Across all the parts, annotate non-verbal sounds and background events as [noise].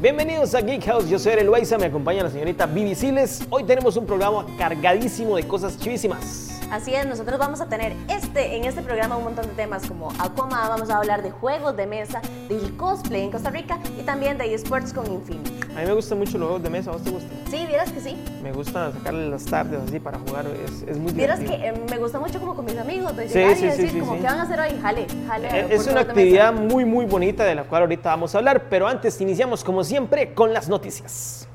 Bienvenidos a Geek House, yo soy el Loaiza, me acompaña la señorita Vivi Siles. Hoy tenemos un programa cargadísimo de cosas chivísimas. Así es, nosotros vamos a tener este, en este programa un montón de temas como Aquama, vamos a hablar de juegos de mesa, del cosplay en Costa Rica y también de esports con Infinity. A mí me gustan mucho los juegos de mesa, ¿a vos te gustan? Sí, vieras que sí. Me gusta sacarle las tardes así para jugar, es, es muy Vieras divertido. que eh, me gusta mucho como con mis amigos, de Sí, llegar sí, y sí, decir sí, como, sí. ¿qué van a hacer hoy? Jale, jale. Eh, por Es una actividad muy muy bonita de la cual ahorita vamos a hablar, pero antes iniciamos como siempre con las noticias.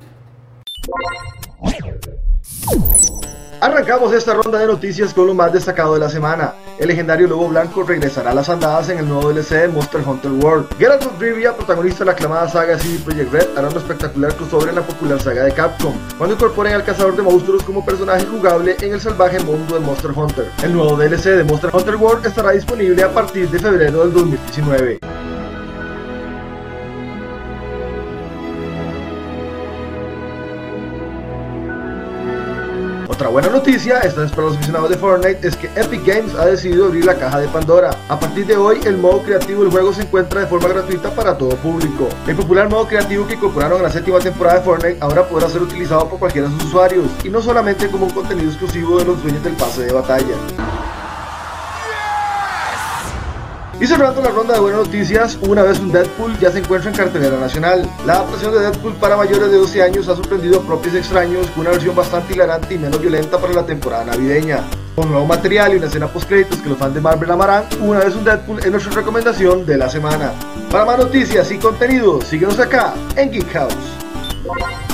Arrancamos esta ronda de noticias con lo más destacado de la semana. El legendario Lobo Blanco regresará a las andadas en el nuevo DLC de Monster Hunter World. Geralt of Rivia, protagonista de la aclamada saga CD Projekt Red, hará un espectacular crossover en la popular saga de Capcom, cuando incorporen al cazador de monstruos como personaje jugable en el salvaje mundo de Monster Hunter. El nuevo DLC de Monster Hunter World estará disponible a partir de febrero del 2019. Otra buena noticia, esta vez para los aficionados de Fortnite, es que Epic Games ha decidido abrir la caja de Pandora. A partir de hoy, el modo creativo del juego se encuentra de forma gratuita para todo público. El popular modo creativo que incorporaron en la séptima temporada de Fortnite ahora podrá ser utilizado por cualquiera de sus usuarios, y no solamente como un contenido exclusivo de los dueños del pase de batalla. Y cerrando la ronda de buenas noticias, una vez un Deadpool ya se encuentra en cartelera nacional. La adaptación de Deadpool para mayores de 12 años ha sorprendido a propios extraños con una versión bastante hilarante y menos violenta para la temporada navideña. Con nuevo material y una escena post créditos que los fans de Marvel amarán, una vez un Deadpool es nuestra recomendación de la semana. Para más noticias y contenido, síguenos acá en Geek House.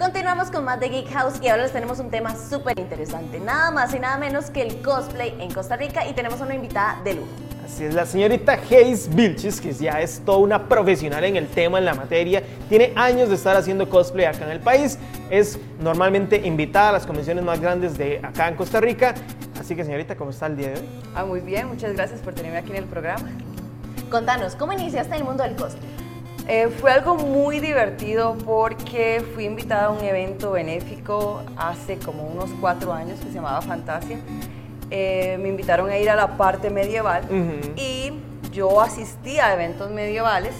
Continuamos con más de Geek House y ahora les tenemos un tema súper interesante. Nada más y nada menos que el cosplay en Costa Rica y tenemos una invitada de lujo. Así es, la señorita Hayes Vilches, que ya es toda una profesional en el tema, en la materia, tiene años de estar haciendo cosplay acá en el país, es normalmente invitada a las convenciones más grandes de acá en Costa Rica. Así que señorita, ¿cómo está el día de hoy? Ah, muy bien, muchas gracias por tenerme aquí en el programa. Contanos, ¿cómo iniciaste en el mundo del cosplay? Eh, fue algo muy divertido porque fui invitada a un evento benéfico hace como unos cuatro años que se llamaba Fantasia. Eh, me invitaron a ir a la parte medieval y yo asistí a eventos medievales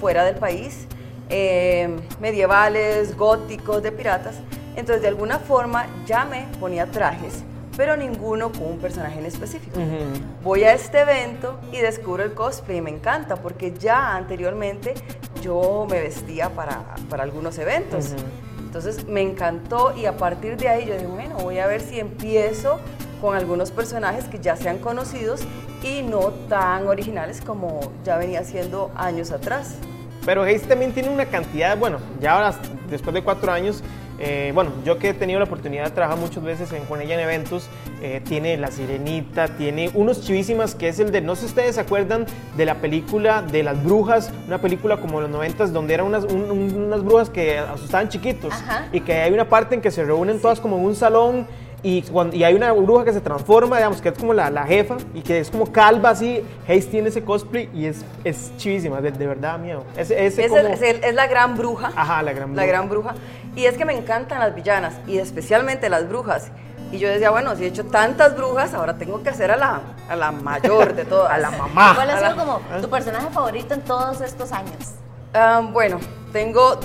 fuera del país, eh, medievales, góticos, de piratas. Entonces, de alguna forma ya me ponía trajes, pero ninguno con un personaje en específico. Ujú. Voy a este evento y descubro el cosplay y me encanta porque ya anteriormente yo me vestía para, para algunos eventos. Ujú. Entonces me encantó y a partir de ahí yo dije, bueno, voy a ver si empiezo con algunos personajes que ya sean conocidos y no tan originales como ya venía haciendo años atrás. Pero Hayes también tiene una cantidad, bueno, ya ahora, después de cuatro años, eh, bueno, yo que he tenido la oportunidad de trabajar muchas veces en- con ella en eventos, eh, tiene La Sirenita, tiene unos chivísimas que es el de, no sé si ustedes se acuerdan de la película de las brujas, una película como de los noventas donde eran unas, un- un- unas brujas que asustaban chiquitos Ajá. y que hay una parte en que se reúnen todas como en un salón y, cuando- y hay una bruja que se transforma, digamos, que es como la, la jefa y que es como calva así. Hayes tiene ese cosplay y es, es chivísima, de, de verdad, miedo. Ese, ese Es, como- el- es el- es la gran bruja. Ajá, la gran La bruja. gran bruja. Y es que me encantan las villanas y especialmente las brujas. Y yo decía, bueno, si he hecho tantas brujas, ahora tengo que hacer a la, a la mayor de todas. [laughs] A la mamá. ¿Cuál ha sido la- como [laughs] tu personaje favorito en todos estos años? Ah, bueno, tengo.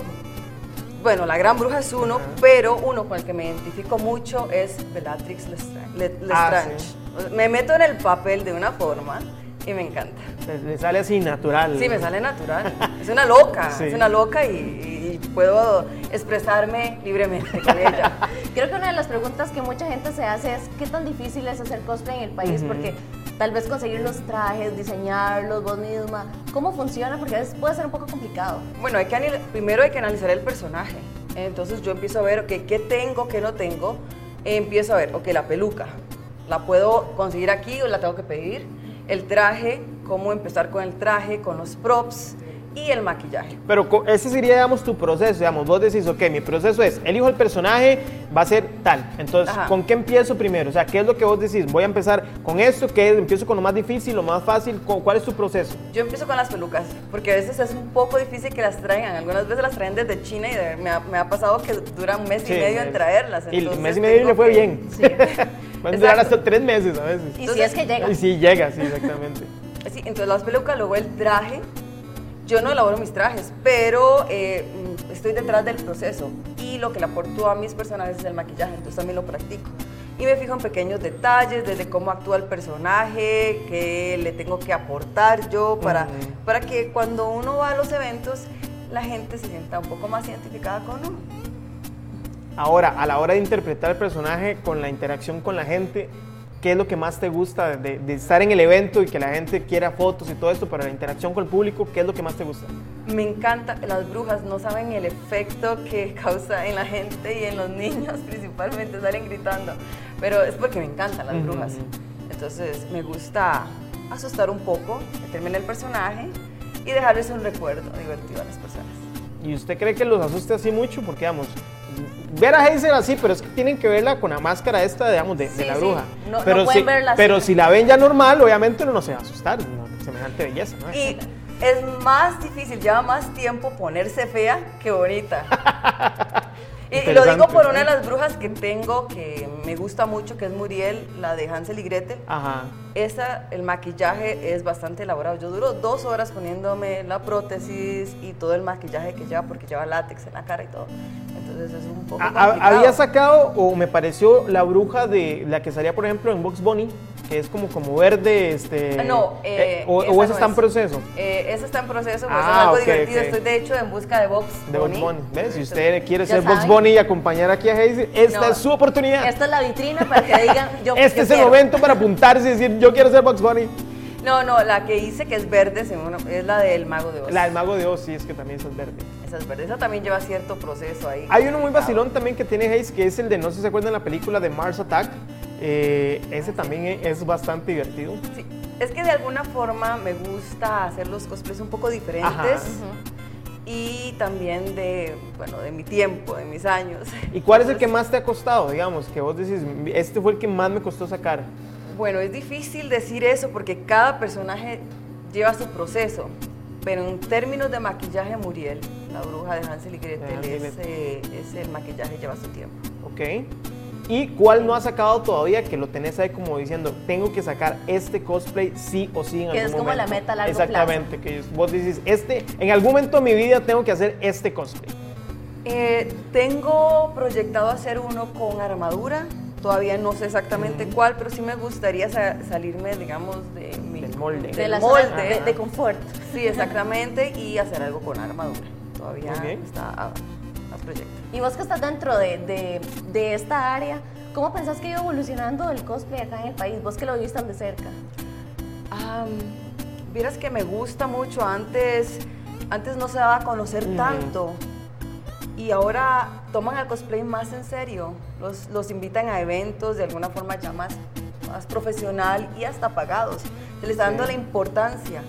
Bueno, la gran bruja es uno, pero uno con el que me identifico mucho es Bellatrix Lestrange. Le- Ah, Lestrange. Me meto en el papel de una forma y me encanta. Le, le sale así natural. Sí, me sale natural. Es una loca, [laughs] Sí. es una loca y, y puedo expresarme libremente con ella. [laughs] Creo que una de las preguntas que mucha gente se hace es qué tan difícil es hacer cosplay en el país, Ujú. porque tal vez conseguir los trajes, diseñarlos vos misma, ¿cómo funciona? Porque a veces puede ser un poco complicado. Bueno, hay que primero hay que analizar el personaje. Entonces yo empiezo a ver, ok, ¿qué tengo, qué no tengo? Empiezo a ver, ok, la peluca, ¿la puedo conseguir aquí o la tengo que pedir? El traje, cómo empezar con el traje, con los props. y el maquillaje. Pero ese sería, digamos, tu proceso, digamos, vos decís, ok, mi proceso es, elijo el personaje, va a ser tal. Entonces, Ajá. ¿con qué empiezo primero? O sea, ¿qué es lo que vos decís? Voy a empezar con esto, ¿qué es? Empiezo con lo más difícil, lo más fácil, ¿cu- ¿cuál es tu proceso? Yo empiezo con las pelucas, porque a veces es un poco difícil que las traigan. Algunas veces las traen desde China y de- me ha, me ha pasado que dura un mes Sí, y medio en traerlas. Y el mes y medio le fue que- bien. Sí. [laughs] Pueden durar Exacto. hasta tres meses a veces. Y si es que llega. Y sí, llega, sí, exactamente. Sí, entonces las pelucas, luego el traje. Yo no elaboro mis trajes, pero eh, mm, estoy detrás del proceso. Y lo que le aporto a mis personajes es el maquillaje, entonces también lo practico. Y me fijo en pequeños detalles, desde cómo actúa el personaje, qué le tengo que aportar yo para, Ujú. para que cuando uno va a los eventos, la gente se sienta un poco más identificada con uno. Ahora, a la hora de interpretar el personaje con la interacción con la gente, ¿qué es lo que más te gusta de, de estar en el evento y que la gente quiera fotos y todo esto, pero la interacción con el público, ¿qué es lo que más te gusta? Me encanta, las brujas no saben el efecto que [laughs] causa en la gente y en los niños [laughs] principalmente, salen gritando, pero es porque me encantan las brujas. Entonces me gusta asustar un poco, meterme en el personaje y dejarles un recuerdo divertido a las personas. ¿Y usted cree que los asuste así mucho? Porque, digamos, ver a Hazel así, pero es que tienen que verla con la máscara esta, digamos, de, de Sí, la sí. bruja. No- no pero pueden si, verla así. pero si la ven ya normal, obviamente uno no se va a asustar, ¿no? semejante belleza, ¿no? Y es más difícil, lleva más tiempo ponerse fea que bonita. Y, [laughs] y lo digo por una de ¿no? las brujas que tengo que me gusta mucho, que es Muriel, la de Hansel y Gretel. Ajá. Esa, el maquillaje es bastante elaborado. Yo duro dos horas poniéndome la prótesis y todo el maquillaje que lleva, porque lleva látex en la cara y todo. Entonces es un poco A- a- complicado. había sacado, o me pareció, la bruja de la que salía, por ejemplo, en Box Bunny, que es como, como verde, este... Ah, No, eh, o, esa o esa no está en es. proceso. Eh, esa está en proceso, pues Ah, es algo ok, divertido. ok. Estoy de hecho en busca de Box De Box Bunny. Bunny. ¿Ves? Si usted quiere ser Box saben. Bunny y acompañar aquí a Hazel, esta No. es su oportunidad. Esta es la vitrina para que digan [laughs] yo este yo es el quiero. momento para apuntarse y decir, yo quiero ser Box Bunny. No, no, la que hice que es verde es la del Mago de Oz. La del Mago de Oz, sí, es que también es verde. Esa es verde. Esa también lleva cierto proceso ahí. Hay uno muy vacilón también que tiene Hayes, que es el de, no sé si se acuerdan la película de Mars Attack. Eh, ese también e- es bastante divertido. Sí, es que de alguna forma me gusta hacer los cosplays un poco diferentes Ajá. y también de, bueno, de mi tiempo, de mis años. ¿Y cuál es el que Entonces, más te ha costado, digamos? Que vos decís, este fue el que más me costó sacar. Bueno, es difícil decir eso porque cada personaje lleva su proceso, pero en términos de maquillaje, Muriel, la bruja de Hansel y Gretel, Hansel y ese, ese maquillaje lleva su tiempo. ¿Ok? ¿Y cuál no has sacado todavía que lo tenés ahí como diciendo, tengo que sacar este cosplay sí o sí en Que algún es como momento? la meta a largo Exactamente, que vos dices, este, en algún momento de mi vida tengo que hacer este cosplay. Eh, tengo proyectado hacer uno con armadura. Todavía no sé exactamente cuál, pero sí me gustaría sa- salirme, digamos, de molde. de del la molde. zona de, de confort. Sí, exactamente, y hacer algo con armadura. Todavía está a, a proyecto. Y vos que estás dentro de, de- de esta área, ¿cómo pensás que ha ido evolucionando el cosplay acá en el país? Vos que lo viste tan de cerca. Am, Vieras que me gusta mucho. Antes, antes no se daba a conocer Ujú. tanto. Y ahora toman el cosplay más en serio. Los, los invitan a eventos de alguna forma ya más, más profesional y hasta pagados. Se les está dando Sí. la importancia.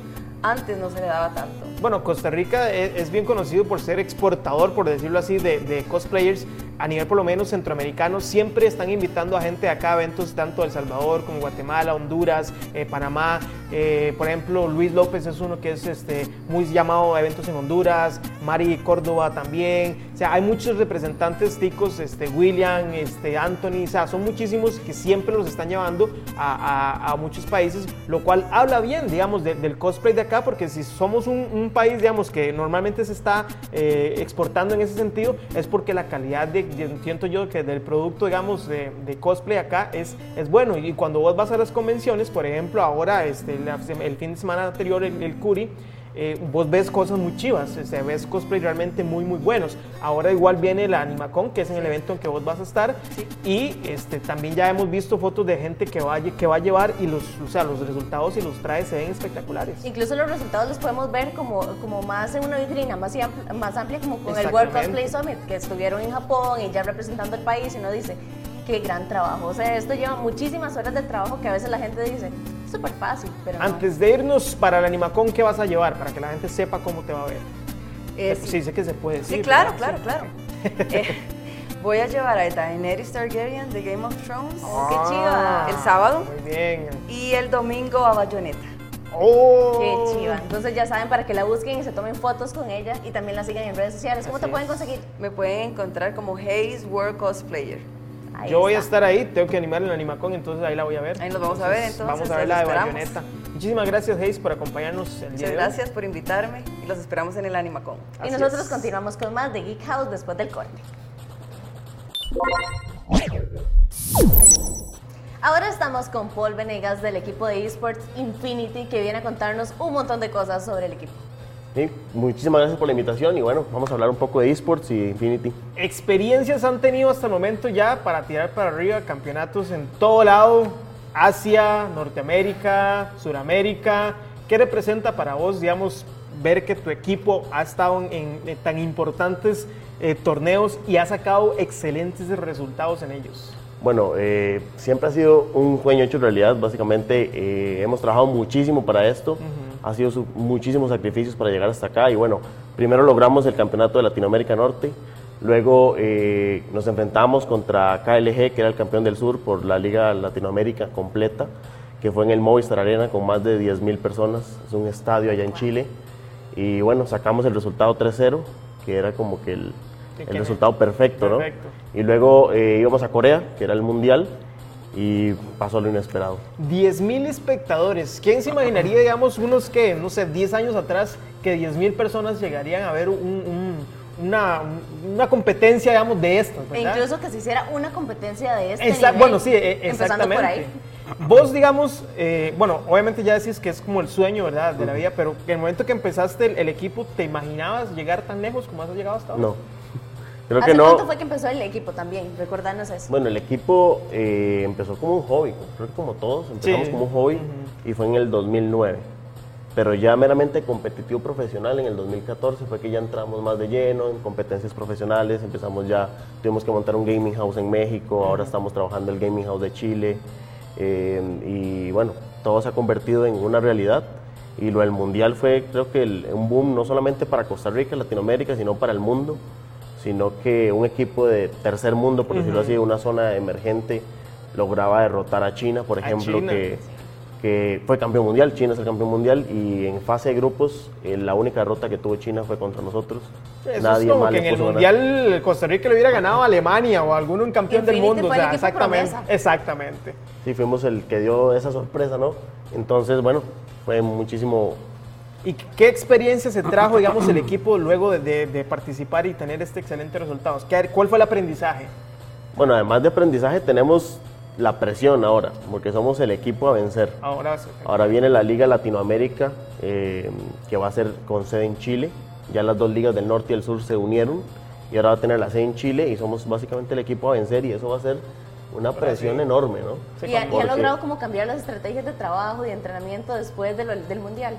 Antes no se le daba tanto. Bueno, Costa Rica es, es bien conocido por ser exportador, por decirlo así, de, de cosplayers a nivel por lo menos centroamericano. Siempre están invitando a gente acá a eventos tanto de El Salvador como Guatemala, Honduras, eh, Panamá. Eh, por ejemplo, Luis López es uno que es este, muy llamado a eventos en Honduras, Mari Córdoba también. O sea, hay muchos representantes ticos, este, William, este, Anthony, o sea, son muchísimos que siempre los están llevando a, a- muchos países, lo cual habla bien, digamos, de- del cosplay de acá, porque si somos un, un país, digamos, que normalmente se está eh, exportando en ese sentido, es porque la calidad de, siento yo, que del producto, digamos, de, cosplay acá es, es bueno. Y cuando vos vas a las convenciones, por ejemplo, ahora, este, el fin de semana anterior, el, el Curi, eh, vos ves cosas muy chivas, o sea, ves cosplay realmente muy muy buenos. Ahora igual viene la Animacon, que es en el evento en que vos vas a estar, y este, también ya hemos visto fotos de gente que va, que va a llevar y los, o sea, los resultados y los trajes se ven espectaculares. Incluso los resultados los podemos ver como, como más en una vitrina más amplia, más amplia como con el World. Cosplay Summit, que estuvieron en Japón y ya representando el país y uno dice, qué gran trabajo. O sea, esto lleva muchísimas horas de trabajo que a veces la gente dice, súper fácil, pero no. Antes de irnos para el Animacón, ¿qué vas a llevar? Para que la gente sepa cómo te va a ver. Eh, sí, sé que se puede decir. Sí, claro, ¿verdad? claro, Sí. claro. [laughs] Eh, voy a llevar a Daenerys Targaryen de Game of Thrones Oh, qué chiva. el sábado Muy bien. y el domingo a Bayonetta. Oh. Qué chiva. Entonces ya saben para que la busquen y se tomen fotos con ella y también la sigan en redes sociales. ¿Cómo Así te pueden es. conseguir? Me pueden encontrar como Hayes World Cosplayer. Ahí Yo voy a está. estar ahí, tengo que animar el Animacón, entonces ahí la voy a ver. Ahí nos vamos a ver, entonces, Vamos a ver la de esperamos. Bayonetta. Muchísimas gracias, Hayes, por acompañarnos el día Muchas de hoy. gracias por invitarme y los esperamos en el Animacon. Y Así nosotros es. continuamos con más de Geek House después del corte. Ahora estamos con Paul Venegas del equipo de esports Infinity que viene a contarnos un montón de cosas sobre el equipo. Sí, muchísimas gracias por la invitación y bueno, vamos a hablar un poco de esports y de Infinity. ¿Experiencias han tenido hasta el momento ya para tirar para arriba campeonatos en todo lado? Asia, Norteamérica, Suramérica. ¿Qué representa para vos, digamos, ver que tu equipo ha estado en, en tan importantes eh, torneos y ha sacado excelentes resultados en ellos? Bueno, eh, siempre ha sido un sueño hecho realidad, básicamente eh, hemos trabajado muchísimo para esto, ha sido su- muchísimos sacrificios para llegar hasta acá. Y bueno, primero logramos el campeonato de Latinoamérica Norte, luego eh, nos enfrentamos contra KLG, que era el campeón del sur por la Liga Latinoamérica completa, que fue en el Movistar Arena con más de 10.000 personas, es un estadio allá en Chile, y bueno, sacamos el resultado 3-0, que era como que el, el resultado perfecto, ¿no? Perfecto. Y luego eh, íbamos a Corea, que era el mundial, y pasó lo inesperado. 10.000 espectadores. ¿Quién se imaginaría, digamos, unos que, no sé, 10 años atrás, que 10.000 personas llegarían a ver un- un- una, una competencia, digamos, de estas, E incluso que se hiciera una competencia de este Exact- nivel. bueno, sí, e- Empezando por exactamente. ahí. Vos, digamos, eh, bueno, obviamente ya decís que es como el sueño, ¿verdad?, de la vida, pero en el momento que empezaste el, el equipo, ¿te imaginabas llegar tan lejos como has llegado hasta ahora? No. Creo ¿Hace que no. cuánto fue que empezó el equipo también? Recordarnos eso. Bueno, el equipo eh, empezó como un hobby, creo que como todos, empezamos Sí. como un hobby y fue en el 2009. Pero ya meramente competitivo profesional en el 2014 fue que ya entramos más de lleno en competencias profesionales, empezamos ya, tuvimos que montar un gaming house en México, ahora estamos trabajando el gaming house de Chile eh, y bueno, todo se ha convertido en una realidad y lo del mundial fue creo que el- un boom no solamente para Costa Rica, Latinoamérica, sino para el mundo sino que un equipo de tercer mundo, por decirlo así, de una zona emergente, lograba derrotar a China, por ejemplo, China. que, que fue campeón mundial, China es el campeón mundial, y en fase de grupos, eh, la única derrota que tuvo China fue contra nosotros. Eso es como que en el. Mundial Costa Rica le hubiera ganado a Alemania o a algún un campeón del mundo. fue o sea, exactamente. promesa. Exactamente. Sí, fuimos el que dio esa sorpresa, ¿no? Entonces, bueno, fue muchísimo ¿Y qué experiencia se trajo, digamos, el equipo luego de, de- de participar y tener este excelente resultado? ¿Qué- ¿Cuál fue el aprendizaje? Bueno, además de aprendizaje tenemos la presión ahora, porque somos el equipo a vencer. Ahora sí. Ahora viene la Liga Latinoamérica, eh, que va a ser con sede en Chile. Ya las dos ligas del norte y el sur se unieron y ahora va a tener la sede en Chile y somos básicamente el equipo a vencer y eso va a ser una presión enorme, ¿no? Sí, y, ha, y ha porque- logrado como cambiar las estrategias de trabajo y de entrenamiento después de lo- del mundial.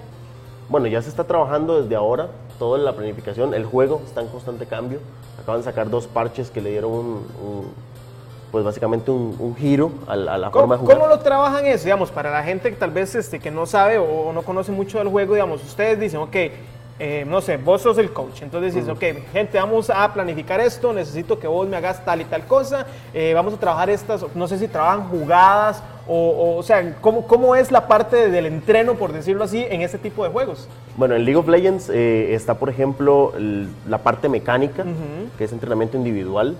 Bueno, ya se está trabajando desde ahora, toda la planificación, el juego está en constante cambio. Acaban de sacar dos parches que le dieron un, un- pues básicamente un, un giro a, la- a la forma ¿Cómo, de jugar. cómo lo trabajan eso? Digamos, para la gente que tal vez este, que no sabe o no conoce mucho del juego, digamos, ustedes dicen, ok, eh, no sé, vos sos el coach, entonces dices, ok, gente, vamos a planificar esto, necesito que vos me hagas tal y tal cosa, eh, vamos a trabajar estas, no sé si trabajan jugadas o, o, o sea, ¿cómo, ¿cómo es la parte del entreno, por decirlo así, en este tipo de juegos? Bueno, en League of Legends eh, está, por ejemplo, la parte mecánica, que es entrenamiento individual.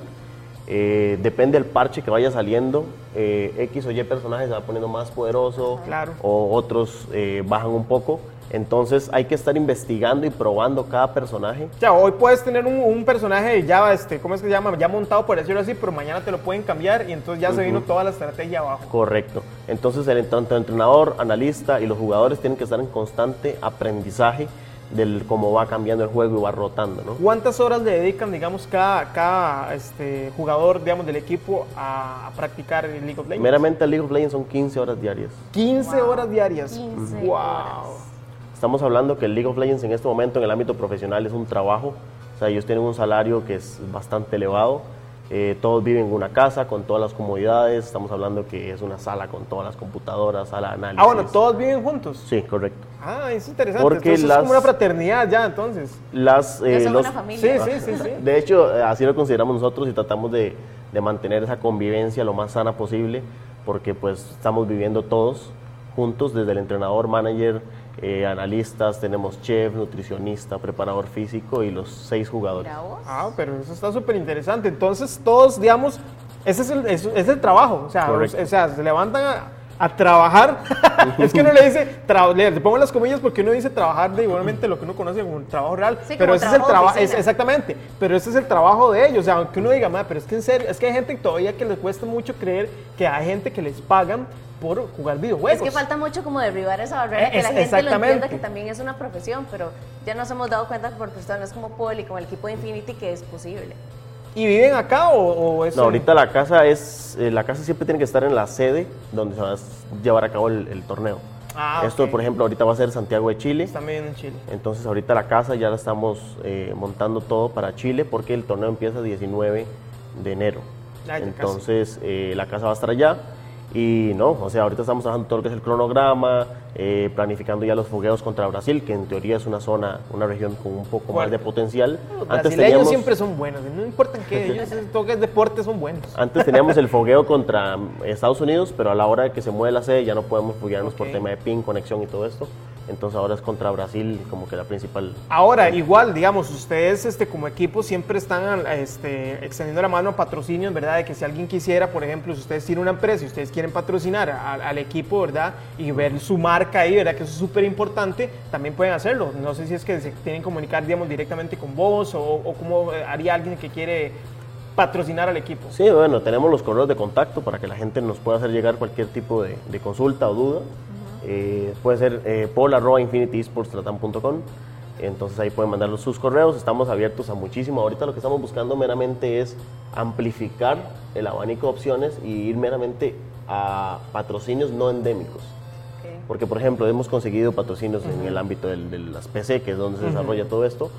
Eh, depende del parche que vaya saliendo. eh, X o Y personaje se va poniendo más poderoso Claro. o otros eh, bajan un poco. Entonces hay que estar investigando y probando cada personaje. O sea, hoy puedes tener un, un personaje ya, este, ¿cómo es que se llama? Ya montado, por decirlo así, pero mañana te lo pueden cambiar y entonces ya se vino toda la estrategia abajo. Correcto. Entonces el tanto entrenador, analista y los jugadores tienen que estar en constante aprendizaje del cómo va cambiando el juego y va rotando, ¿no? ¿Cuántas horas le dedican, digamos, cada, cada este, jugador, digamos, del equipo a, a practicar el League of Legends? Meramente el League of Legends son 15 horas diarias. 15 horas diarias. 15 wow. horas. Estamos hablando que el League of Legends en este momento en el ámbito profesional es un trabajo. O sea, ellos tienen un salario que es bastante elevado. Eh, todos viven en una casa con todas las comodidades. Estamos hablando que es una sala con todas las computadoras, sala de análisis. Ah, bueno, todos viven juntos. Sí, correcto. Ah, es interesante. Porque Entonces las- es como una fraternidad ya, entonces. Las, Ya eh, son los- una familia. Sí, sí, sí, sí. [laughs] De hecho, eh, así lo consideramos nosotros y tratamos de, de mantener esa convivencia lo más sana posible, porque pues estamos viviendo todos juntos, desde el entrenador, manager, eh, analistas, tenemos chef, nutricionista, preparador físico y los seis jugadores. Ah, pero eso está súper interesante. Entonces, todos, digamos, ese es el, ese es el trabajo. O sea, o sea, se levantan a, a trabajar. [laughs] es que uno le dice, tra- le, le pongo las comillas porque uno dice trabajar de igualmente lo que uno conoce como un trabajo real. Sí, pero ese es el trabajo exactamente. Pero ese es el trabajo de ellos. O sea, aunque uno diga, "Ma, pero es que en serio, es que hay gente todavía que les cuesta mucho creer que hay gente que les pagan por jugar videojuegos. Es que falta mucho como derribar esa barrera, Eh, que la gente lo entienda que también es una profesión, pero ya nos hemos dado cuenta por personas como Paul y como el equipo de Infinity que es posible. ¿Y viven acá o, o es No, ahorita la casa es, eh, la casa siempre tiene que estar en la sede donde se va a llevar a cabo el, el torneo. Ah, Esto, ok. por ejemplo, ahorita va a ser Santiago de Chile. Están viviendo en Chile. Entonces ahorita la casa ya la estamos eh, montando todo para Chile porque el torneo empieza 19 de enero. Ah, ya Entonces eh, la casa va a estar allá y no, o sea, ahorita estamos trabajando todo lo que es el cronograma, eh, planificando ya los fogueos contra Brasil, que en teoría es una zona, una región con un poco más de potencial. Los brasileños teníamos, siempre son buenos, no qué, [laughs] ellos en todo que es deporte son buenos. antes teníamos el [laughs] fogueo contra Estados Unidos, pero a la hora que se mueve la sede ya no podemos foguearnos por Ok. tema de pin, conexión y todo esto. Entonces ahora es contra Brasil como que la principal Ahora, igual, digamos, ustedes este, como equipo siempre están este, extendiendo la mano a patrocinios, ¿verdad? De que si alguien quisiera, por ejemplo, si ustedes tienen una empresa y ustedes quieren patrocinar al equipo, ¿verdad? Y ver su marca ahí, ¿verdad? Que eso es súper importante, también pueden hacerlo. No sé si es que se tienen que comunicar, digamos, directamente con vos o, o cómo haría alguien que quiere patrocinar al equipo. Sí, bueno, tenemos los correos de contacto para que la gente nos pueda hacer llegar cualquier tipo de, de consulta o duda. Eh, puede ser eh. Entonces ahí pueden mandar sus correos. Estamos abiertos a muchísimo. Ahorita lo que estamos buscando meramente es amplificar el abanico de opciones y ir meramente a patrocinios no endémicos. Porque, por ejemplo, hemos conseguido patrocinios en el ámbito del- de las PC, que es donde se desarrolla todo esto,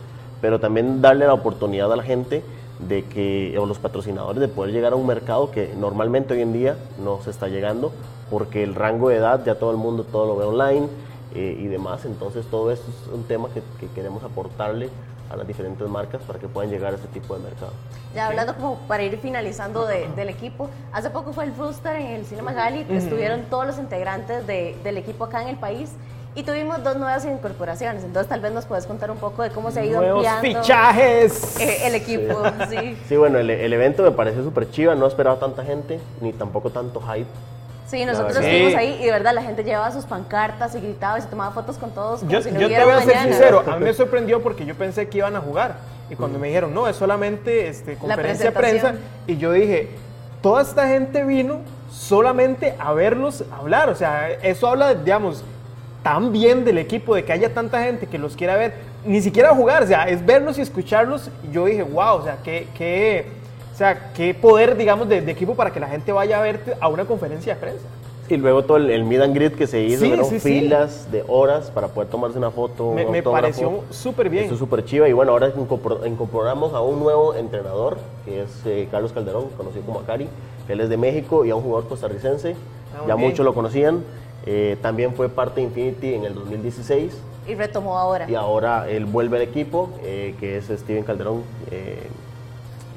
pero también darle la oportunidad a la gente de que, o los patrocinadores, de poder llegar a un mercado que normalmente hoy en día no se está llegando, porque el rango de edad ya todo el mundo todo lo ve online eh, y demás. Entonces, todo esto es un tema que, que queremos aportarle a las diferentes marcas para que puedan llegar a ese tipo de mercado. Ya hablando como para ir finalizando de- del equipo, hace poco fue el Rooster en el Cinema Gali, estuvieron todos los integrantes de- del equipo acá en el país y tuvimos dos nuevas incorporaciones, entonces tal vez nos puedes contar un poco de cómo se ha ido Nuevos ampliando fichajes. eh, el equipo, sí. Sí, bueno, el, el evento me pareció súper chiva, no esperaba tanta gente, ni tampoco tanto hype. Sí, nosotros estuvimos Sí. ahí y de verdad la gente llevaba sus pancartas y gritaba y se tomaba fotos con todos como Yo, si no yo te voy a ser mañana. sincero, a mí me sorprendió porque yo pensé que iban a jugar. Y cuando me dijeron, no, es solamente este, conferencia de prensa, y yo dije, toda esta gente vino solamente a verlos hablar. O sea, eso habla, digamos, tan bien del equipo, de que haya tanta gente que los quiera ver, ni siquiera jugar, o sea, es verlos y escucharlos. Y yo dije, wow, o sea, qué, qué, o sea, qué poder, digamos, de, de equipo para que la gente vaya a verte a una conferencia de prensa. Y luego todo el, el meet and greet que se hizo, Sí, sí, sí. filas de horas para poder tomarse una foto. Me, me pareció súper bien. Eso es súper chiva. Y bueno, ahora incorpor- incorporamos a un nuevo entrenador, que es eh, Carlos Calderón, conocido como Acari. Él es de México y a un jugador costarricense. Ah, ya bien. muchos lo conocían. Eh, también fue parte de Infinity en el 2016. Y retomó ahora. Y ahora él vuelve al equipo, eh, que es Steven Calderón, eh,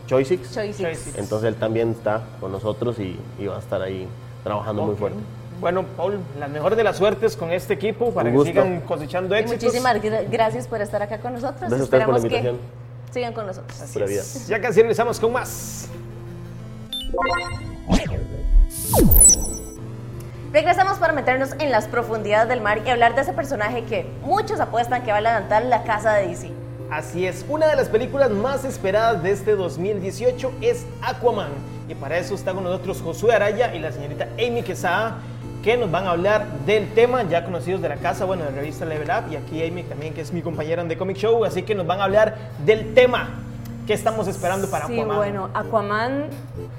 Choisix. Entonces él también está con nosotros y, y va a estar ahí trabajando muy fuerte. Bueno, Paul, las mejores de las suertes con este equipo para que sigan cosechando Y éxitos. muchísimas gra- gracias por estar acá con nosotros. Gracias ustedes por la Esperamos que invitación. sigan con nosotros. Así es. Ya casi regresamos con más. Regresamos para meternos en las profundidades del mar y hablar de ese personaje que muchos apuestan que va a levantar la casa de DC. Así es, una de las películas más esperadas de este 2018 es Aquaman. Y para eso está con nosotros Josué Araya y la señorita Amy Quesada, que nos van a hablar del tema, ya conocidos de la casa, bueno, de revista Level Up. Y aquí Amy también, que es mi compañera en The Comic Show, así que nos van a hablar del tema. ¿Qué estamos esperando para sí, Aquaman? bueno, Aquaman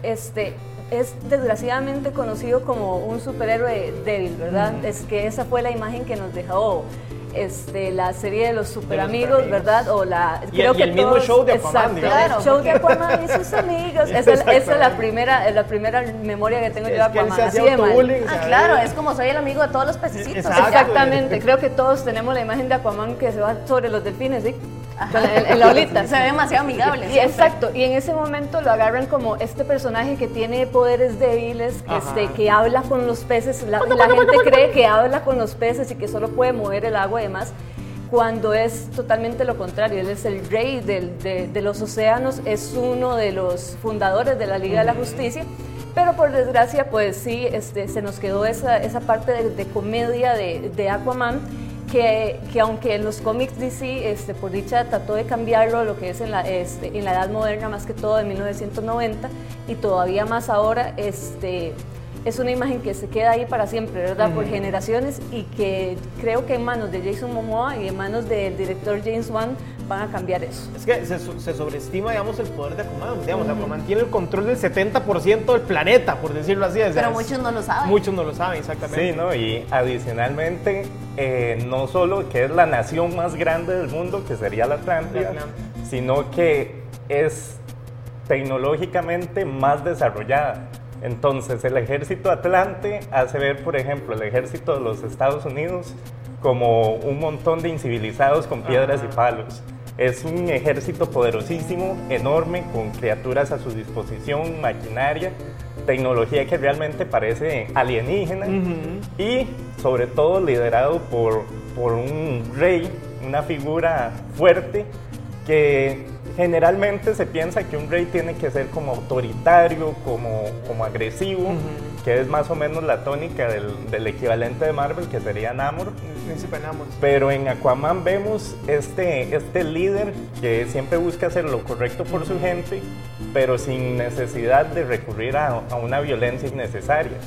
este, es desgraciadamente conocido como un superhéroe débil, ¿verdad? Es que esa fue la imagen que nos dejó este, la serie de los super los amigos, Superamigos. ¿verdad? O la, Y el- y el mismo show de Aquaman, exacto, el show de Aquaman y sus amigos. [laughs] Esa, es- esa es la Exactamente. primera, la primera memoria que tengo yo de que Aquaman. se así de mal. Ah, claro, es como soy el amigo de todos los pececitos. Exacto. Exactamente, creo que todos tenemos la imagen de Aquaman que se va sobre los delfines, ¿sí? En, en la olita. Se ve demasiado amigable. Y exacto, y en ese momento lo agarran como este personaje que tiene poderes débiles, este, que habla con los peces, la, la gente cree que habla con los peces y que solo puede mover el agua y demás, cuando es totalmente lo contrario, él es el rey del- de, de los océanos, es uno de los fundadores de la Liga de la Justicia, pero por desgracia pues sí, este, se nos quedó esa, esa parte de, de comedia de, de Aquaman, que, que aunque en los cómics DC, este, por dicha, trató de cambiarlo lo que es en la, este, en la edad moderna, más que todo en 1990, y todavía más ahora, este, es una imagen que se queda ahí para siempre, ¿verdad? Por generaciones, y que creo que en manos de Jason Momoa y en manos del director James Wan van a cambiar eso. Es que se, sobreestima, digamos, el poder de Aquaman. Digamos, Aquaman tiene el control del 70% del planeta, por decirlo así. o sea, Pero muchos no lo saben. Muchos no lo saben, exactamente. Sí, ¿no? Y adicionalmente, eh, no solo que es la nación más grande del mundo, que sería la Atlántida, La Atlántida. sino que es tecnológicamente más desarrollada. Entonces, el ejército atlante hace ver, por ejemplo, el ejército de los Estados Unidos como un montón de incivilizados con piedras y palos. Es un ejército poderosísimo, enorme, con criaturas a su disposición, maquinaria, tecnología que realmente parece alienígena y sobre todo liderado por, por un rey, una figura fuerte que generalmente se piensa que un rey tiene que ser como autoritario, como, como agresivo, que es más o menos la tónica del, del equivalente de Marvel, que sería Namor. El príncipe Namor. Pero en Aquaman vemos este, este líder que siempre busca hacer lo correcto por su gente, pero sin necesidad de recurrir a, a una violencia innecesaria.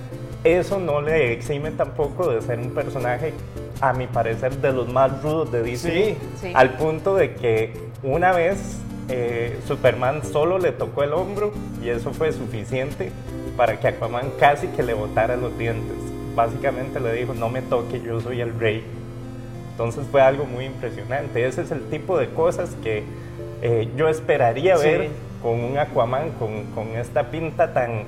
Eso no le exime tampoco de ser un personaje, a mi parecer, de los más rudos de DC. Sí, sí. Al punto de que una vez eh, Superman solo le tocó el hombro y eso fue suficiente para que Aquaman casi que le botara los dientes. Básicamente le dijo, no me toque, yo soy el rey. Entonces fue algo muy impresionante. Ese es el tipo de cosas que eh, yo esperaría Sí. ver con un Aquaman con, con esta pinta tan,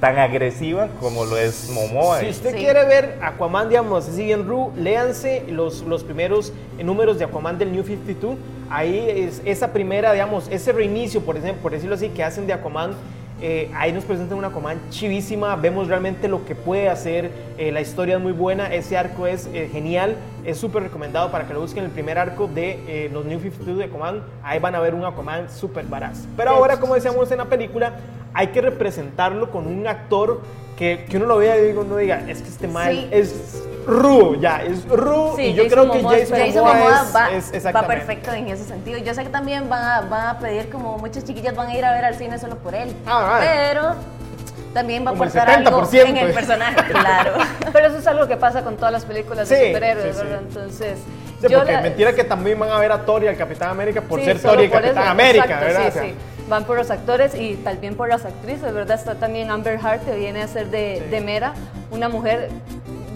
tan agresiva como lo es Momoa. Si usted Sí. quiere ver Aquaman, digamos, así en Ru, léanse los, los primeros números de Aquaman del New 52. Ahí es esa primera, digamos, ese reinicio, por decirlo así, que hacen de Aquaman. eh, ahí nos presentan una Aquaman chivísima, vemos realmente lo que puede hacer, eh, la historia es muy buena, ese arco es eh, genial, es súper recomendado para que lo busquen el primer arco de los New 52 de Aquaman, ahí van a ver un Aquaman súper baraz. Pero ahora, como decíamos en la película, hay que representarlo con un actor que, que uno lo vea y digo, no diga, es que este mal Sí. es Ru, ya, es Ru, Sí, y yo Jason creo que Momoa Jason. Jason Momoa Momoa es, va, es va perfecto en ese sentido. Yo sé que también van a, van a pedir como muchas chiquillas van a ir a ver al cine solo por él. Ah. Pero también va a aportar algo 70%, en el personaje, claro. [laughs] Pero eso es algo que pasa con todas las películas de Sí, superhéroes, sí, sí. ¿verdad? Entonces, Sí, yo porque la- mentira que también van a ver a Thor y al Capitán América por Sí, ser Thor y el por Capitán eso, América, exacto, ¿verdad? Sí, O sea, sí. Van por los actores y también por las actrices, ¿verdad? Está también Amber Hart, que viene a ser de, Sí. de Mera, una mujer,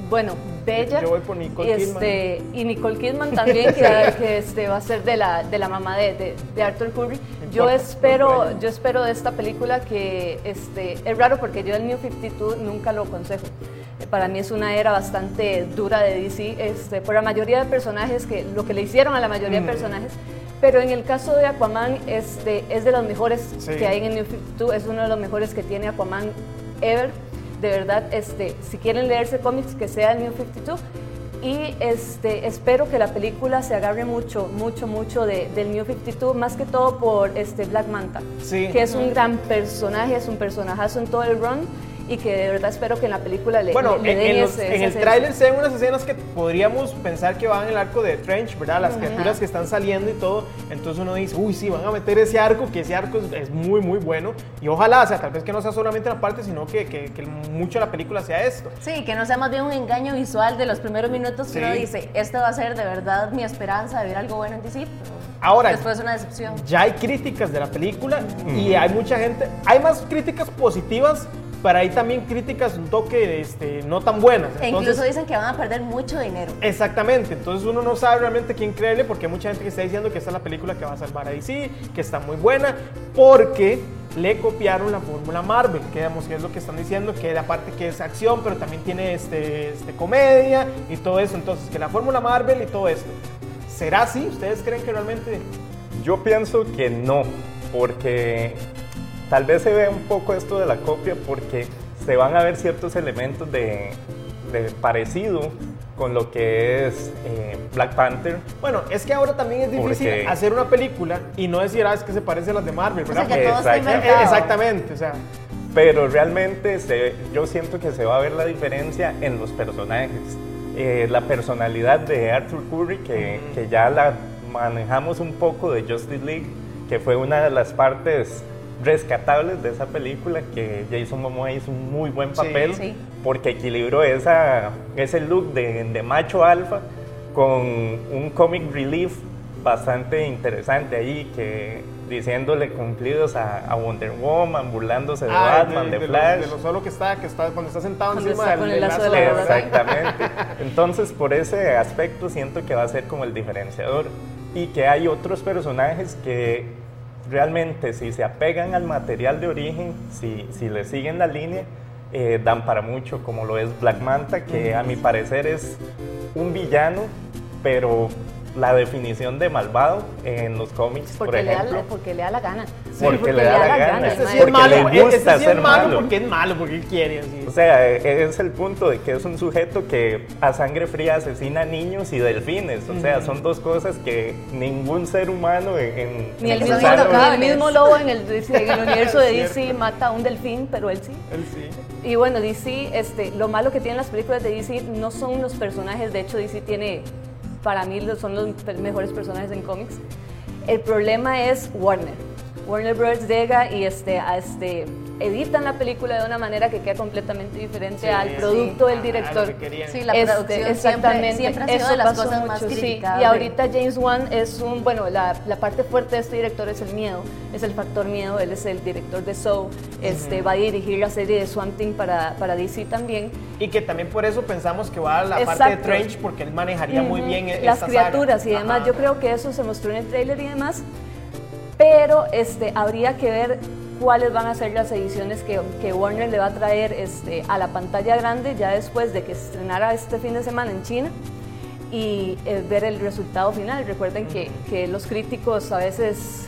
bueno, bella. Yo voy por Nicole y Kidman. este, Y Nicole Kidman también, que, [laughs] que, este, va a ser de la, de la mamá de, de, de Arthur Curry. Yo importa, espero, yo espero de esta película que este, es raro porque yo el New 52 nunca lo aconsejo. Eh, Para mí es una era bastante dura de DC, este, por la mayoría de personajes, que lo que le hicieron a la mayoría Mm. de personajes. Pero en el caso de Aquaman, este, es de los mejores Sí. que hay en el New 52, es uno de los mejores que tiene Aquaman ever. De verdad, este, si quieren leerse cómics, que sea el New 52. Y este, espero que la película se agarre mucho, mucho, mucho de- del New 52, más que todo por este Black Manta, Sí. que es un gran personaje, es un personajazo en todo el run y que de verdad espero que en la película le, Bueno, le- le en, den en los- ese- en ese el tráiler se ven unas escenas que podríamos pensar que van en el arco de Trench, ¿verdad? Las criaturas que están saliendo y todo. Entonces uno dice, uy, sí, van a meter ese arco, que ese arco es, es muy, muy bueno. Y ojalá, o sea, tal vez que no sea solamente la parte, sino que, que- que mucho de la película sea esto. Sí, que no sea más bien un engaño visual de los primeros minutos que uno Sí. dice, esto va a ser de verdad mi esperanza de ver algo bueno en DC. Ahora, Después una decepción. ya hay críticas de la película y hay mucha gente, hay más críticas positivas, para ahí también críticas un toque este, no tan buenas. E Entonces, incluso dicen que van a perder mucho dinero. Exactamente, entonces uno no sabe realmente quién creerle porque hay mucha gente que está diciendo que esta es la película que va a salvar a DC, que está muy buena, porque le copiaron la fórmula Marvel, que, digamos, que es lo que están diciendo, que la parte que es acción, pero también tiene este, este, comedia y todo eso, entonces que la fórmula Marvel y todo esto. ¿Será así? ¿Ustedes creen que realmente... Yo pienso que no, porque tal vez se ve un poco esto de la copia porque se van a ver ciertos elementos de, de parecido con lo que es eh, Black Panther. Bueno, es que ahora también es difícil Porque- hacer una película y no decir, ah, es que se parece a las de Marvel, O sea, ¿verdad? todo está Exacto. inventado. Exactamente, o sea, Pero realmente se- yo siento que se va a ver la diferencia en los personajes. Eh, la personalidad de Arthur Curry, que, que ya la manejamos un poco de Justice League, que fue una de las partes rescatables de esa película, que Jason Momoa hizo un muy buen papel, sí. porque equilibró esa, ese look de, de macho alfa con un comic relief bastante interesante ahí, que diciéndole cumplidos a, a Wonder Woman, burlándose de ah, Batman, de, lo- Flash. de lo solo que está, que está cuando está sentado Cuando encima está del, con el del lazo de la de- verdad. Exactamente. Entonces, por ese aspecto siento que va a ser como el diferenciador y que hay otros personajes que realmente si se apegan al material de origen, si, si le siguen la línea, eh, dan para mucho, como lo es Black Manta, que a mi parecer es un villano, pero la definición de malvado en los cómics, por Porque, le da, la- porque le da la gana. Porque le da la gana. Este sí Porque es malo, le este gusta sí es ser malo malo. porque es malo, porque quiere. así. O sea, es el punto de que es un sujeto que a sangre fría asesina niños y delfines. O sea, son dos cosas que ningún ser humano en, en- Ni el, mismo, sano- intocables. ni el mismo lobo en el, en el universo de Es DC mata a un delfín, pero él sí. Él sí. Y bueno, DC, este, lo malo que tienen las películas de DC no son los personajes, de hecho DC tiene, para mí son los mejores personajes en cómics. El problema es Warner. Warner Bros. llega y este, este, editan la película de una manera que queda completamente diferente Sí, al sí. producto del Ah, director. lo que querían. Sí, la Este, producción siempre, exactamente, siempre ha sido eso de las cosas más mucho, sí. criticadas. Y ahorita James Wan es un, bueno, la, la parte fuerte de este director es el miedo, es el factor miedo, él es el director de Soul, este, va a dirigir la serie de Swamp Thing para, para DC también. Y que también por eso pensamos que va a la parte de Exacto. Trench porque él manejaría muy Ujú, bien e- las esta criaturas saga. y demás. Ajá. Yo creo que eso se mostró en el trailer y demás, pero este, habría que ver cuáles van a ser las ediciones que, que Warner le va a traer este, a la pantalla grande ya después de que se estrenara este fin de semana en China y eh, ver el resultado final. Recuerden que, que los críticos a veces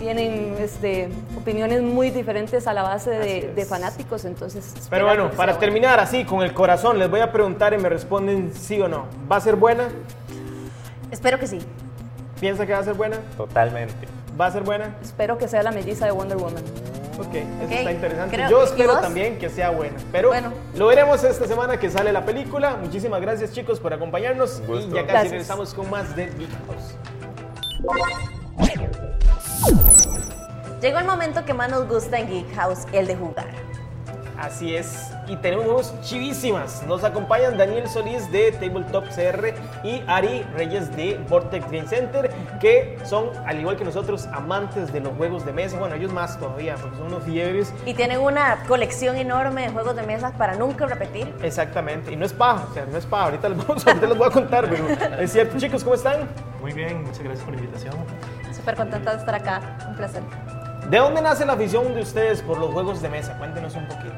tienen este, opiniones muy diferentes a la base de, fanáticos, entonces... Pero bueno, para terminar así, con el corazón, les voy a preguntar y me responden sí o no. ¿Va a ser buena? Espero que sí. ¿Piensa que va a ser buena? Totalmente. ¿Va a ser buena? Espero que sea la melliza de Wonder Woman. Ok, eso Ok, está interesante. creo- Yo ¿y espero también que sea buena. Pero Bueno. lo veremos esta semana que sale la película. Muchísimas gracias chicos por acompañarnos. Y ya casi Gracias. regresamos con más de Geek House. Llegó el momento que más nos gusta en Geek House, el de jugar. Así es, y tenemos juegos chivísimas. Nos acompañan Daniel Solís de Tabletop CR y Ari Reyes de Vortex Game Center, que son, al igual que nosotros, amantes de los juegos de mesa. Bueno, ellos más todavía, porque son unos fiebres. Y tienen una colección enorme de juegos de mesa para nunca repetir. Exactamente, y no es paja, o sea, no es paja. Ahorita les, [laughs] vamos, ahorita les voy a contar, pero es cierto. Chicos, ¿cómo están? Muy bien, muchas gracias por la invitación. Súper contenta de estar acá. Un placer. ¿De dónde nace la afición de ustedes por los juegos de mesa? Cuéntenos un poquito.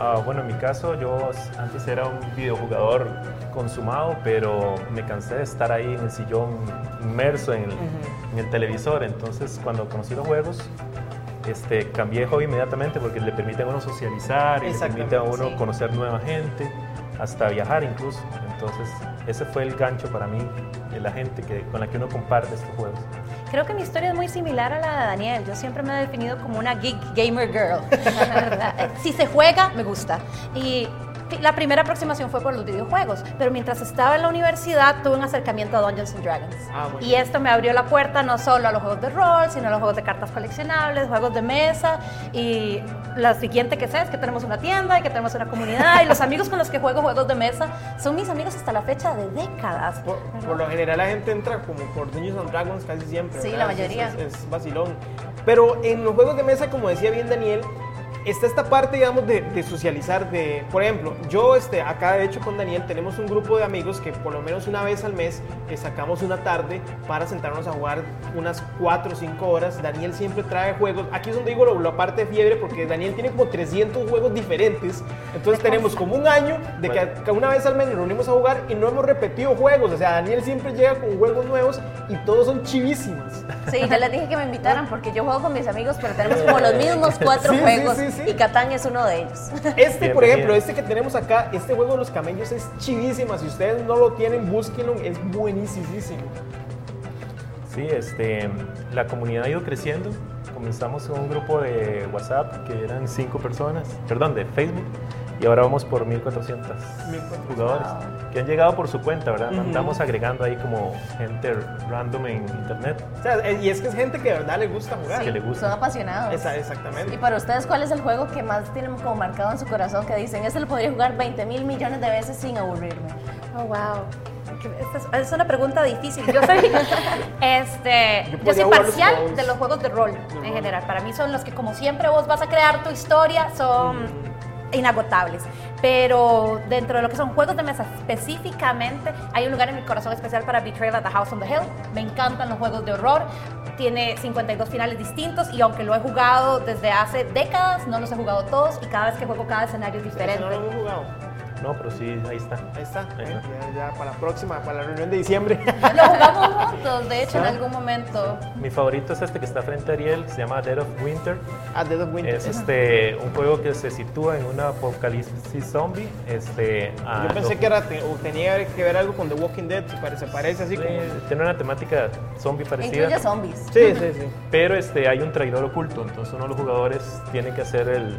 Ah, bueno, en mi caso yo antes era un videojugador consumado, pero me cansé de estar ahí en el sillón inmerso en el, en el televisor. Entonces, cuando conocí los juegos, este, cambié de hobby inmediatamente porque le permiten a uno socializar y le permite a uno sí. conocer nueva gente, hasta viajar incluso. Entonces, ese fue el gancho para mí de la gente que, con la que uno comparte estos juegos. Creo que mi historia es muy similar a la de Daniel. Yo siempre me he definido como una geek gamer girl. [laughs] si se juega, me gusta. Y la primera aproximación fue por los videojuegos, pero mientras estaba en la universidad tuve un acercamiento a Dungeons and Dragons. Ah, y esto me abrió la puerta no solo a los juegos de rol, sino a los juegos de cartas coleccionables, juegos de mesa. Y lo siguiente que sé es que tenemos una tienda y que tenemos una comunidad. Y los [laughs] amigos con los que juego juegos de mesa son mis amigos hasta la fecha de décadas. Por, por lo general la gente entra como por Dungeons and Dragons casi siempre. Sí, ¿verdad? la Es- mayoría. Es, es vacilón. Pero en los juegos de mesa, como decía bien Daniel, está esta parte, digamos, de, de socializar, de, por ejemplo, yo este, acá de hecho con Daniel tenemos un grupo de amigos que por lo menos una vez al mes eh, sacamos una tarde para sentarnos a jugar unas 4 o 5 horas. Daniel siempre trae juegos, aquí es donde digo lo- la parte de fiebre, porque Daniel tiene como 300 juegos diferentes, entonces tenemos como un año de que, que una vez al mes nos reunimos a jugar y no hemos repetido juegos, o sea, Daniel siempre llega con juegos nuevos y todos son chivísimos. Sí, yo les dije que me invitaran [laughs] porque yo juego con mis amigos, pero tenemos como los mismos cuatro Sí, sí, juegos sí, sí. Y Catán es uno de ellos. [laughs] Este, por ejemplo, este que tenemos acá, este juego de los camellos es chivísima. Si ustedes no lo tienen, búsquenlo, es buenísimo. Sí, este, la comunidad ha ido creciendo. Comenzamos con un grupo de WhatsApp que eran cinco personas, perdón, de Facebook, y ahora vamos por 1400 jugadores que han llegado por su cuenta, ¿verdad? Ujú. Andamos agregando ahí como gente random en internet. O sea, eh, y es que es gente que de verdad le gusta jugar. Que le gusta. Son apasionados. Esa- exactamente. Y para ustedes, ¿cuál es el juego que más tienen como marcado en su corazón que dicen, este lo podría jugar 20 mil millones de veces sin aburrirme? Oh, wow. Esta es, una pregunta difícil. Yo soy, [laughs] este, Yo yo soy parcial de los juegos de rol en general. Para mí son los que como siempre vos vas a crear tu historia, son inagotables. Pero dentro de lo que son juegos de mesa específicamente, hay un lugar en mi corazón especial para Betrayal at the House on the Hill. Me encantan los juegos de horror. Tiene 52 finales distintos y aunque lo he jugado desde hace décadas, no los he jugado todos y cada vez que juego cada escenario es diferente. no lo hemos jugado. No, pero sí, ahí está. Ahí está. Ahí eh, está. ya, ya para la próxima, para la reunión de diciembre. [laughs] Lo jugamos juntos, de hecho, en algún momento. Mi favorito es este que está frente a Ariel, se llama Dead of Winter. Ah, Dead of Winter. Es este, un juego que se sitúa en una apocalipsis zombie. Este, Yo pensé que era, tenía que ver algo con The Walking Dead, se parece, parece así como... Tiene una temática zombie parecida. Incluye zombies. Sí, sí, sí. Pero este, hay un traidor oculto, entonces uno de los jugadores tiene que hacer el,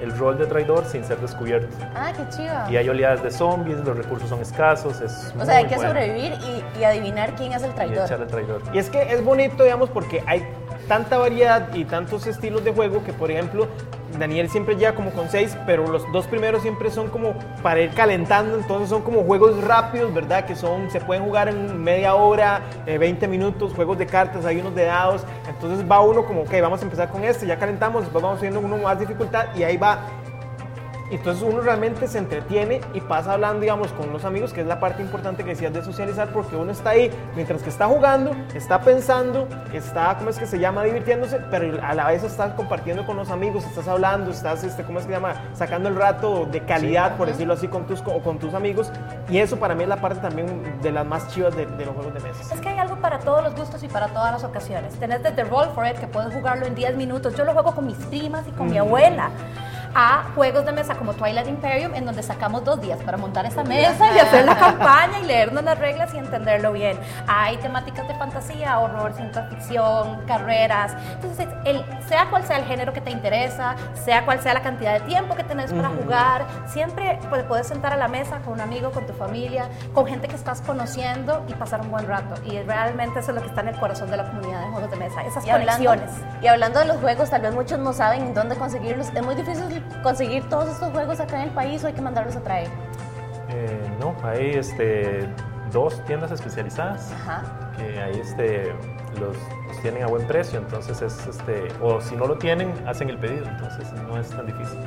el rol de traidor sin ser descubierto. Ah, qué chiva. Y hay oleadas de zombies, los recursos son escasos, es O sea, hay que bueno. sobrevivir y, y adivinar quién es el Y traidor. echar al traidor. Y es que es bonito, digamos, porque hay tanta variedad y tantos estilos de juego que, por ejemplo, Daniel siempre llega como con seis, pero los dos primeros siempre son como para ir calentando, entonces son como juegos rápidos, ¿verdad? Que son, se pueden jugar en media hora, eh, 20 minutos, juegos de cartas, hay unos de dados, entonces va uno como, ok, vamos a empezar con este, ya calentamos, después vamos subiendo uno más dificultad y ahí va entonces uno realmente se entretiene y pasa hablando, digamos, con los amigos, que es la parte importante que decías de socializar, porque uno está ahí mientras que está jugando, está pensando, está, ¿cómo es que se llama? Divirtiéndose, pero a la vez estás compartiendo con los amigos, estás hablando, estás, este, ¿cómo es que se llama? Sacando el rato de calidad, por decirlo así, con tus, o con tus amigos. Y eso para mí es la parte también de las más chivas de, de los juegos de mesa. Es que hay algo para todos los gustos y para todas las ocasiones. Tenés desde Roll for It, que puedes jugarlo en 10 minutos. Yo lo juego con mis primas y con mi abuela. A juegos de mesa como Twilight Imperium, en donde sacamos dos días para montar esa mesa y hacer la campaña y leernos las reglas y entenderlo bien. Hay temáticas de fantasía, horror, ciencia ficción, carreras. Entonces, el, sea cual sea el género que te interesa, sea cual sea la cantidad de tiempo que tenés para jugar, siempre pues, puedes sentar a la mesa con un amigo, con tu familia, con gente que estás conociendo y pasar un buen rato. Y realmente eso es lo que está en el corazón de la comunidad de juegos de mesa, esas Y hablando, conexiones. y hablando de los juegos, tal vez muchos no saben en dónde conseguirlos. Es muy difícil conseguir todos estos juegos acá en el país o hay que mandarlos a traer. Eh, no, hay este, dos tiendas especializadas Ajá. que ahí este, los, los tienen a buen precio, entonces es este, o si no lo tienen, hacen el pedido, entonces no es tan difícil.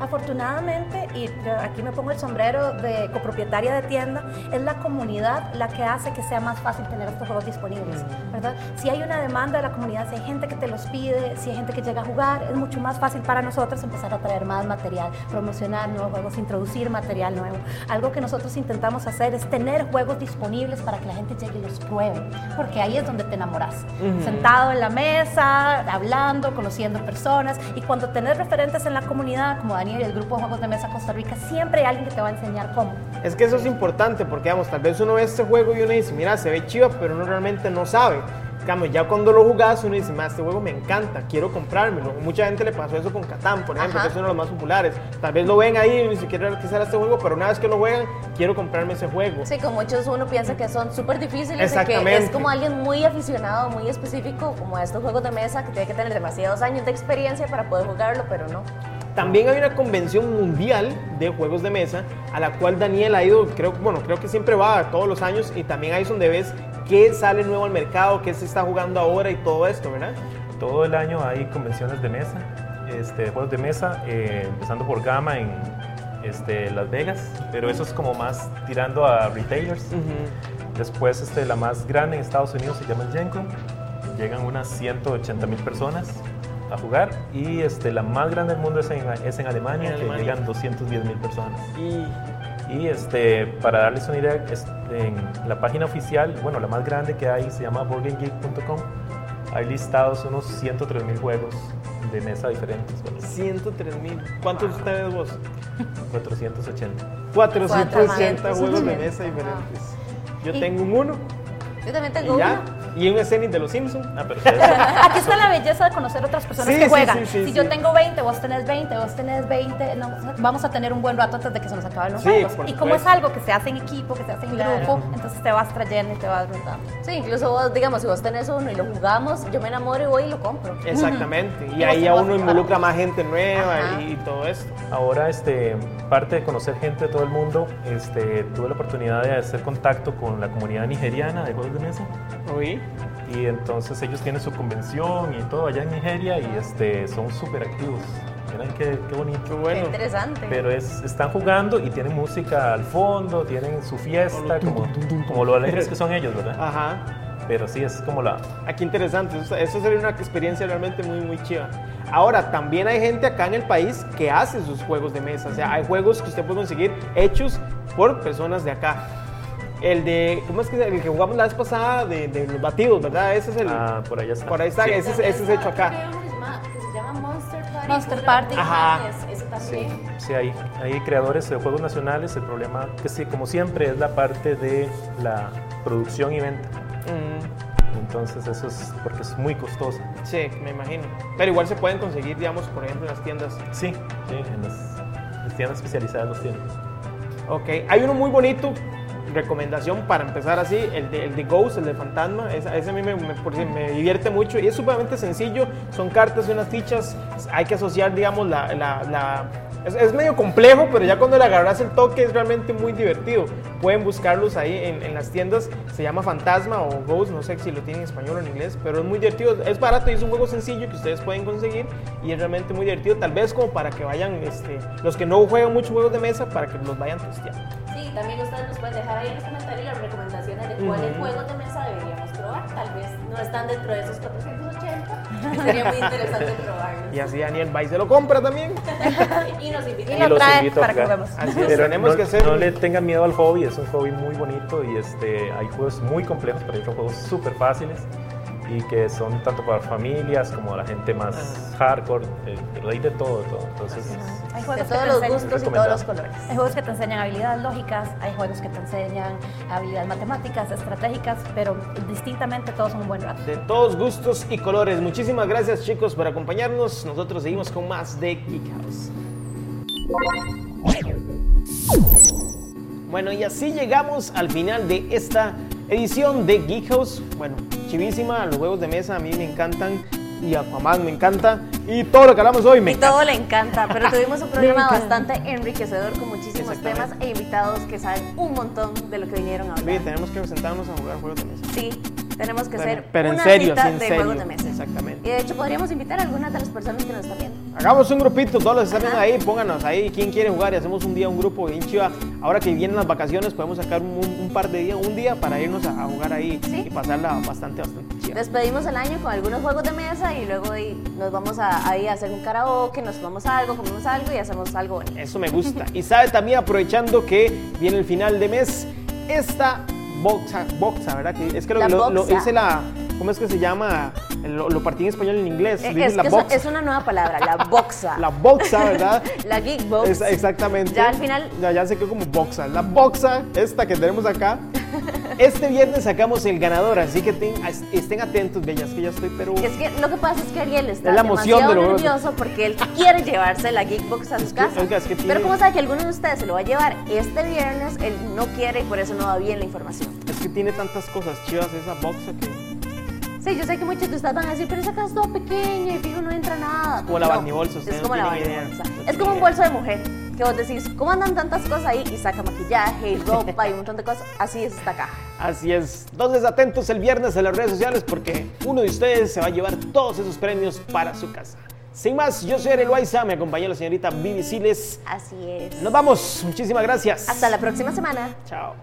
Afortunadamente, y aquí me pongo el sombrero de copropietaria de tienda, es la comunidad la que hace que sea más fácil tener estos juegos disponibles, ¿verdad? Si hay una demanda de la comunidad, si hay gente que te los pide, si hay gente que llega a jugar, es mucho más fácil para nosotros empezar a traer más material, promocionar nuevos juegos, introducir material nuevo. Algo que nosotros intentamos hacer es tener juegos disponibles para que la gente llegue y los pruebe, porque ahí es donde te enamoras. Sentado en la mesa, hablando, conociendo personas, y cuando tenés referentes en la comunidad, como Daniel y el grupo de Juegos de Mesa Costa Rica, siempre hay alguien que te va a enseñar cómo. Es que eso es importante porque, vamos, tal vez uno ve este juego y uno dice, mira, se ve chiva, pero uno realmente no sabe. Cambio, ya cuando lo jugás, uno dice, "Ma, este juego me encanta, quiero comprármelo. Mucha gente le pasó eso con Catán, por ejemplo, Ajá. que es uno de los más populares. Tal vez lo ven ahí y ni siquiera quisiera este juego, pero una vez que lo juegan, quiero comprarme ese juego. Sí, con muchos uno piensa que son súper difíciles y que es como alguien muy aficionado, muy específico, como estos juegos de mesa, que tiene que tener demasiados años de experiencia para poder jugarlo, pero no. También hay una convención mundial de juegos de mesa a la cual Daniel ha ido, creo, bueno, creo que siempre va todos los años y también ahí es donde ves qué sale nuevo al mercado, qué se está jugando ahora y todo esto, ¿verdad? Todo el año hay convenciones de mesa. este, juegos de mesa, eh, empezando por Gama en este, Las Vegas, pero eso es como más tirando a retailers. Después este, la más grande en Estados Unidos se llama el llegan unas 180 mil personas a jugar y este, la más grande del mundo es en, es en Alemania, En que Alemania. llegan 210 mil personas. Y Y este, para darles una idea, en la página oficial, bueno, la más grande que hay se llama boardgamegeek.com. Hay listados unos 103 mil juegos de mesa diferentes, ¿verdad? 103 mil. ¿Cuántos ustedes vos? 480. 480 juegos de 480. mesa diferentes. Yo Y- tengo un uno Yo también tengo ya. uno. Y un escenis de los Simpsons. Ah, pero [laughs] ustedes- Aquí está la belleza de conocer otras personas Sí, que sí, juegan. sí, sí, si sí. yo tengo 20, vos tenés 20, vos tenés 20, no, vamos a tener un buen rato antes de que se nos acaben los Sí, juegos. Y como es algo que se hace en equipo, que se hace en Claro. grupo, entonces te vas trayendo y te vas rotando. Sí, incluso vos, digamos, si vos tenés uno y lo jugamos, yo me enamoro y voy y lo compro. Exactamente. Y Y ahí vas uno a involucra más gente nueva y, y todo esto. Ahora, este, parte de conocer gente de todo el mundo, este, tuve la oportunidad de hacer contacto con la comunidad nigeriana de juegos de mesa. Y entonces ellos tienen su convención y todo allá en Nigeria y este, son súper activos. Miren qué, qué bonito. Qué Qué bueno. interesante. Pero es, están jugando y tienen música al fondo, tienen su fiesta, como, como lo alegres que son ellos, ¿verdad? Ajá. Pero sí, es como la... Aquí interesante. Eso, eso sería una experiencia realmente muy, muy chiva. Ahora, también hay gente acá en el país que hace sus juegos de mesa. O sea, hay juegos que usted puede conseguir hechos por personas de acá. El de, ¿cómo es que el que jugamos la vez pasada de, de los batidos, verdad? Ese es el. Ah, por allá está. por ahí está, Sí. ese, es- ese es hecho acá. Que se llama Monster Party. Monster Party. Ajá. Sí, también. sí, hay, hay creadores de juegos nacionales. El problema, que sí, como siempre, es la parte de la producción y venta. Mm, Entonces, eso es porque es muy costoso. sí, me imagino. Pero igual se pueden conseguir, digamos, por ejemplo, en las tiendas. Sí, sí, en las, las tiendas especializadas los tienen. Ok, hay uno muy bonito, recomendación para empezar así, el de, el de Ghost, el de Fantasma, ese, ese a mí me, me- me divierte mucho y es sumamente sencillo, son cartas y unas fichas, hay que asociar, digamos, la- es, es medio complejo, pero ya cuando le agarras el toque es realmente muy divertido. Pueden buscarlos ahí en, en las tiendas, se llama Fantasma o Ghost, no sé si lo tienen en español o en inglés, pero es muy divertido, es barato y es un juego sencillo que ustedes pueden conseguir y es realmente muy divertido, tal vez como para que vayan, este, los que no juegan muchos juegos de mesa, para que los vayan testeando. Sí, también ustedes nos pueden dejar ahí en los comentarios las recomendaciones de cuáles juegos de mesa deberíamos probar. Tal vez no están dentro de esos 480. [laughs] Sería muy interesante probarlos. Y así Daniel va y se lo compra también. [laughs] Y nos invitan. Y lo los trae invito a para que juguemos. Así es, tenemos no, que hacer. no le tengan miedo al hobby, es un hobby muy bonito y este, hay juegos muy complejos, pero hay juegos súper fáciles y que son tanto para familias como la gente más hardcore, eh, pero hay de todo, de todo. Entonces, Hay De juegos que todos te los enseñan- gustos y todos los colores. Hay juegos que te enseñan habilidades lógicas, hay juegos que te enseñan habilidades matemáticas, estratégicas, pero distintamente todos son un buen rato. De todos gustos y colores. Muchísimas gracias chicos por acompañarnos. Nosotros seguimos con más de Geek House. Bueno, y así llegamos al final de esta edición de Geek House. Bueno, chivísima, los juegos de mesa a mí me encantan y Aquaman me encanta y todo lo que hablamos hoy me Y encanta. todo le encanta, pero [laughs] tuvimos un programa bastante enriquecedor con muchísimos temas e invitados que saben un montón de lo que vinieron a hablar. Oye, tenemos que sentarnos a jugar juegos de mesa. Sí, tenemos que Pero- hacer pero en una serio, cita en de serio. juegos de mesa. Exactamente. Y de hecho podríamos invitar a algunas de las personas que nos están viendo. Hagamos un grupito, todos los que están viendo ahí, pónganos ahí quién quiere jugar y hacemos un día un grupo bien chiva. Ahora que vienen las vacaciones, podemos sacar un, un par de días, un día para irnos a, a jugar ahí Sí. y pasarla bastante, bastante chiva. Despedimos el año con algunos juegos de mesa y luego ahí nos vamos a, ahí a hacer un karaoke, nos tomamos algo, comemos algo y hacemos algo bonito. Eso me gusta. Y sabe también, aprovechando que viene el final de mes, esta boxa, boxa ¿verdad? Que es que lo, La lo- lo- boxa. hice la, ¿cómo es que se llama? Lo, lo partí en español y en inglés. Eh, Es, la que es, boxa. es una nueva palabra, la boxa. La boxa, ¿verdad? [laughs] La geek box. Es- exactamente. Ya al final Ya, ya se quedó como boxa. La boxa, esta que tenemos acá. Este viernes sacamos el ganador, así que ten- estén atentos, bellas, que ya estoy, pero. Es que lo que pasa es que Ariel está Es la emoción demasiado de nervioso porque él quiere llevarse la Geekbox a su casa. oiga, es que tiene- Pero como sabe que alguno de ustedes se lo va a llevar este viernes, él no quiere y por eso no da bien la información. Es que tiene tantas cosas chivas esa boxa que. Sí, yo sé que muchos de ustedes van a decir, pero esa casa es toda pequeña y fijo no entra nada. como la No, barnibolsa, Es no como la tienen idea. barnibolsa. No Es como un bolso de mujer. Que vos decís, ¿cómo andan tantas cosas ahí? Y saca maquillaje y ropa y un montón de cosas. Así es esta caja. Así es. Entonces, atentos el viernes en las redes sociales porque uno de ustedes se va a llevar todos esos premios para su casa. Sin más, yo soy Ariel Loaiza, me acompaña la señorita Vivi Siles. Así es. Nos vamos, muchísimas gracias. Hasta la próxima semana. Chao.